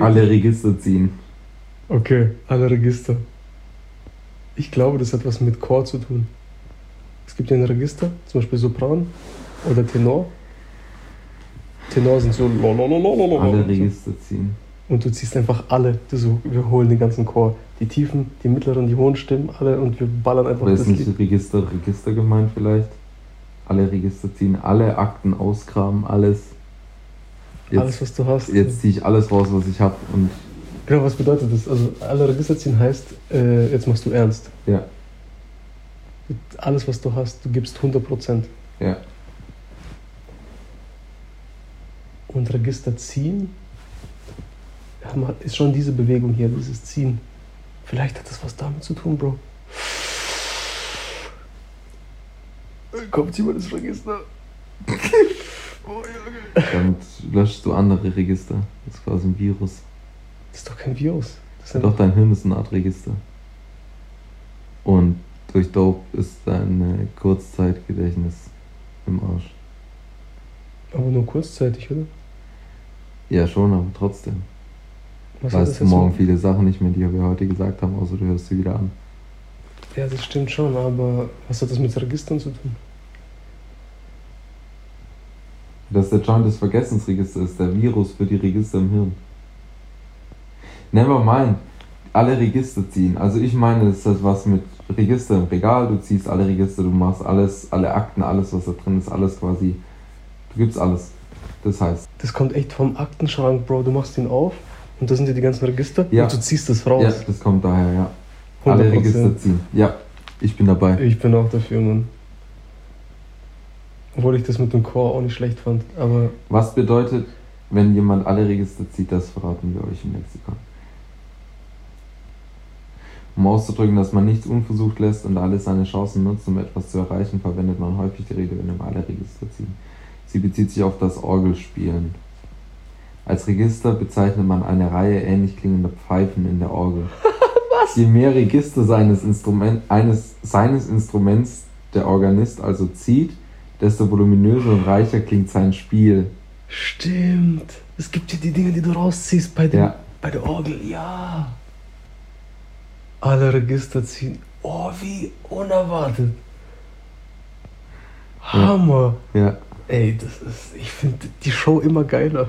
Alle Register ziehen. Okay, alle Register. Ich glaube, das hat was mit Chor zu tun. Es gibt ja ein Register, zum Beispiel Sopran oder Tenor. Tenor sind so lolololololol. Alle Register ziehen. Und du ziehst einfach alle. Du so, wir holen den ganzen Chor. Die tiefen, die mittleren, die hohen Stimmen, alle und wir ballern einfach Oder ist das nicht Lied. Register, Register gemeint vielleicht? Alle Register ziehen, alle Akten ausgraben, alles. Jetzt, Alles, was du hast. jetzt ziehe ich alles raus, was ich habe und Genau, was bedeutet das? Also alle Register ziehen heißt, äh, jetzt machst du ernst. ja, Alles, was du hast, du gibst 100%. ja. Und Register ziehen ist schon diese Bewegung hier, dieses Ziehen. Vielleicht hat das was damit zu tun, Bro. Kommt jemand ins Register? oh. Damit löschst du andere Register. Das ist quasi ein Virus. Das ist doch kein Virus. Doch dein Hirn ist eine Art Register. Und durch Dope ist dein Kurzzeitgedächtnis im Arsch. aber nur kurzzeitig, oder? Ja, schon, aber trotzdem. Was weißt du morgen mit- viele Sachen nicht mehr, die wir heute gesagt haben, außer du hörst sie wieder an. Ja, das stimmt schon, aber was hat das mit Registern zu tun? Dass der Joint des Vergessensregister ist, der Virus für die Register im Hirn. Never mind. Alle Register ziehen. Also ich meine, es hat was mit Register im Regal. Du ziehst alle Register, du machst alles, alle Akten, alles, was da drin ist, alles quasi. Du gibst alles. Das heißt, Das kommt echt vom Aktenschrank, Bro. Du machst ihn auf und da sind ja die ganzen Register Ja. und du ziehst das ja, raus. das kommt daher, ja. Alle 100%. Register ziehen. Ja, ich bin dabei. Ich bin auch dafür, Mann. Obwohl ich das mit dem Chor auch nicht schlecht fand. Aber Was bedeutet, wenn jemand alle Register zieht, das verraten wir euch im Lexikon. Um auszudrücken, dass man nichts unversucht lässt und alle seine Chancen nutzt, um etwas zu erreichen, verwendet man häufig die Redewendung alle Register ziehen. Sie bezieht sich auf das Orgelspielen. Als Register bezeichnet man eine Reihe ähnlich klingender Pfeifen in der Orgel. Was? Je mehr Register seines, Instrument, eines, seines Instruments der Organist also zieht, desto voluminöser und reicher klingt sein Spiel. stimmt. Es gibt ja die Dinge, die du rausziehst bei, dem, Ja. bei der Orgel. Ja. Alle Register ziehen. Oh, wie unerwartet. Hammer. Ja. Ey, das ist. Ich finde die Show immer geiler.